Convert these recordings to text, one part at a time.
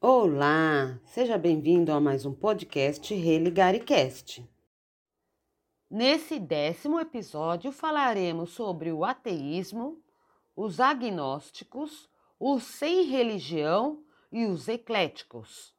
Olá, seja bem-vindo a mais um podcast Religaricast. Nesse décimo episódio falaremos sobre o ateísmo, os agnósticos, os sem religião e os ecléticos.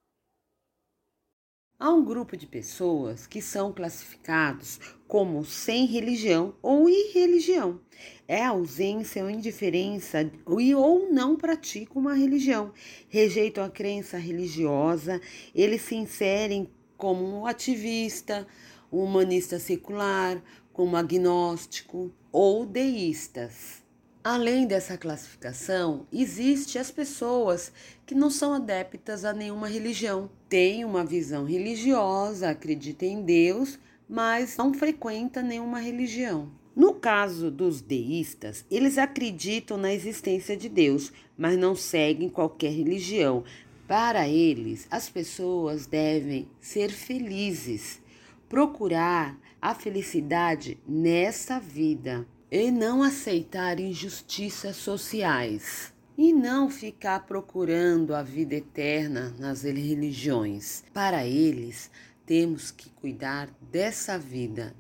Há um grupo de pessoas que são classificados como sem religião ou irreligião. É a ausência ou indiferença e ou não praticam uma religião. Rejeitam a crença religiosa, eles se inserem como um ativista, um humanista secular, como agnóstico ou deístas. Além dessa classificação, existe as pessoas que não são adeptas a nenhuma religião, têm uma visão religiosa, acreditam em Deus, mas não frequenta nenhuma religião. No caso dos deístas, eles acreditam na existência de Deus, mas não seguem qualquer religião. Para eles, as pessoas devem ser felizes, procurar a felicidade nessa vida e não aceitar injustiças sociais e não ficar procurando a vida eterna nas religiões. Para eles, temos que cuidar dessa vida.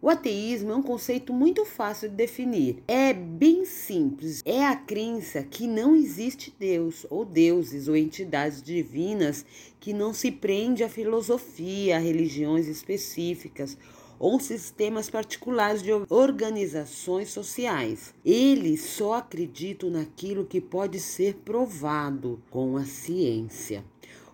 O ateísmo é um conceito muito fácil de definir. É bem simples. É a crença que não existe Deus, ou deuses, ou entidades divinas que não se prende à filosofia, a religiões específicas ou sistemas particulares de organizações sociais. Eles só acreditam naquilo que pode ser provado com a ciência.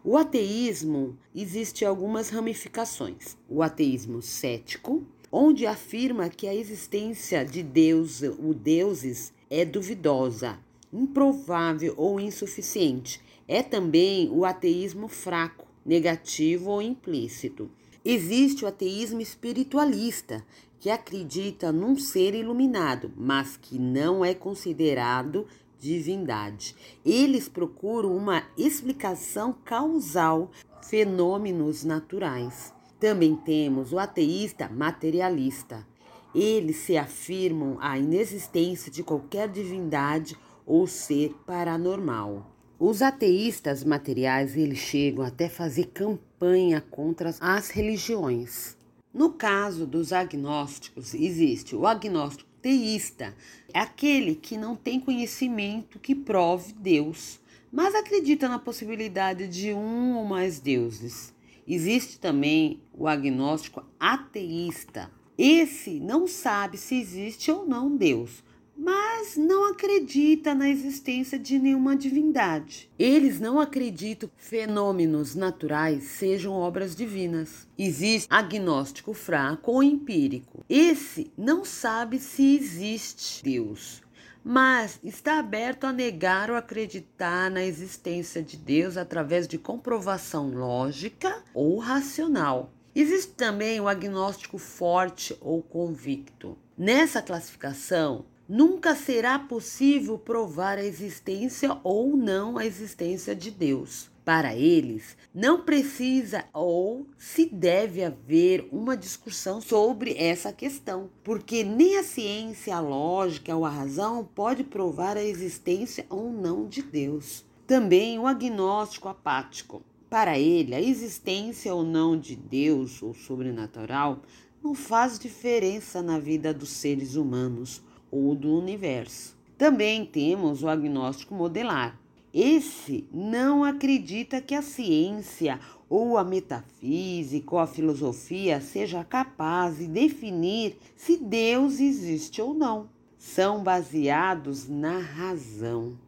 O ateísmo existe algumas ramificações. O ateísmo cético, onde afirma que a existência de Deus, o deuses, é duvidosa, improvável ou insuficiente. É também o ateísmo fraco, negativo ou implícito. Existe o ateísmo espiritualista, que acredita num ser iluminado, mas que não é considerado divindade. Eles procuram uma explicação causal fenômenos naturais. Também temos o ateísta materialista. Eles se afirmam a inexistência de qualquer divindade ou ser paranormal. Os ateístas materiais eles chegam até fazer campanha contra as religiões. No caso dos agnósticos, existe o agnóstico teísta, é aquele que não tem conhecimento que prove Deus, mas acredita na possibilidade de um ou mais deuses. Existe também o agnóstico ateísta. Esse não sabe se existe ou não Deus, mas não acredita na existência de nenhuma divindade. Eles não acreditam que fenômenos naturais sejam obras divinas. Existe agnóstico fraco ou empírico. Esse não sabe se existe Deus, mas está aberto a negar ou acreditar na existência de Deus através de comprovação lógica ou racional. Existe também o agnóstico forte ou convicto. Nessa classificação, nunca será possível provar a existência ou não a existência de Deus. Para eles, não precisa ou se deve haver uma discussão sobre essa questão, porque nem a ciência, a lógica ou a razão pode provar a existência ou não de Deus. Também o agnóstico apático. Para ele, a existência ou não de Deus ou sobrenatural não faz diferença na vida dos seres humanos ou do universo. Também temos o agnóstico modelar. Esse não acredita que a ciência ou a metafísica ou a filosofia seja capaz de definir se Deus existe ou não. São baseados na razão.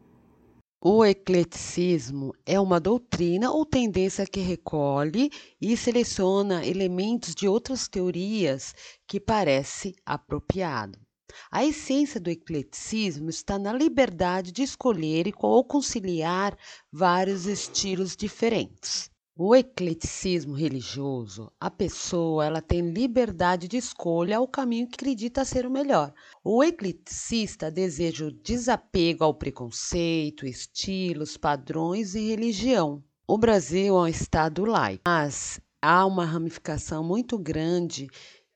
O ecleticismo é uma doutrina ou tendência que recolhe e seleciona elementos de outras teorias que parece apropriado. A essência do ecleticismo está na liberdade de escolher ou conciliar vários estilos diferentes. O ecleticismo religioso, a pessoa ela tem liberdade de escolha ao caminho que acredita ser o melhor. O ecleticista deseja o desapego ao preconceito, estilos, padrões e religião. O Brasil é um estado laico, mas há uma ramificação muito grande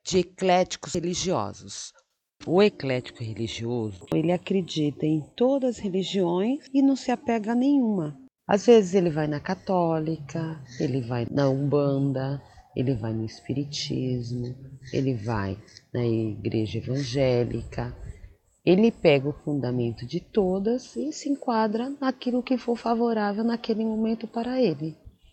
de ecléticos religiosos. O eclético religioso, ele acredita em todas as religiões e não se apega a nenhuma. Às vezes ele vai na católica, ele vai na umbanda, ele vai no espiritismo, ele vai na igreja evangélica. Ele pega o fundamento de todas e se enquadra naquilo que for favorável naquele momento para ele.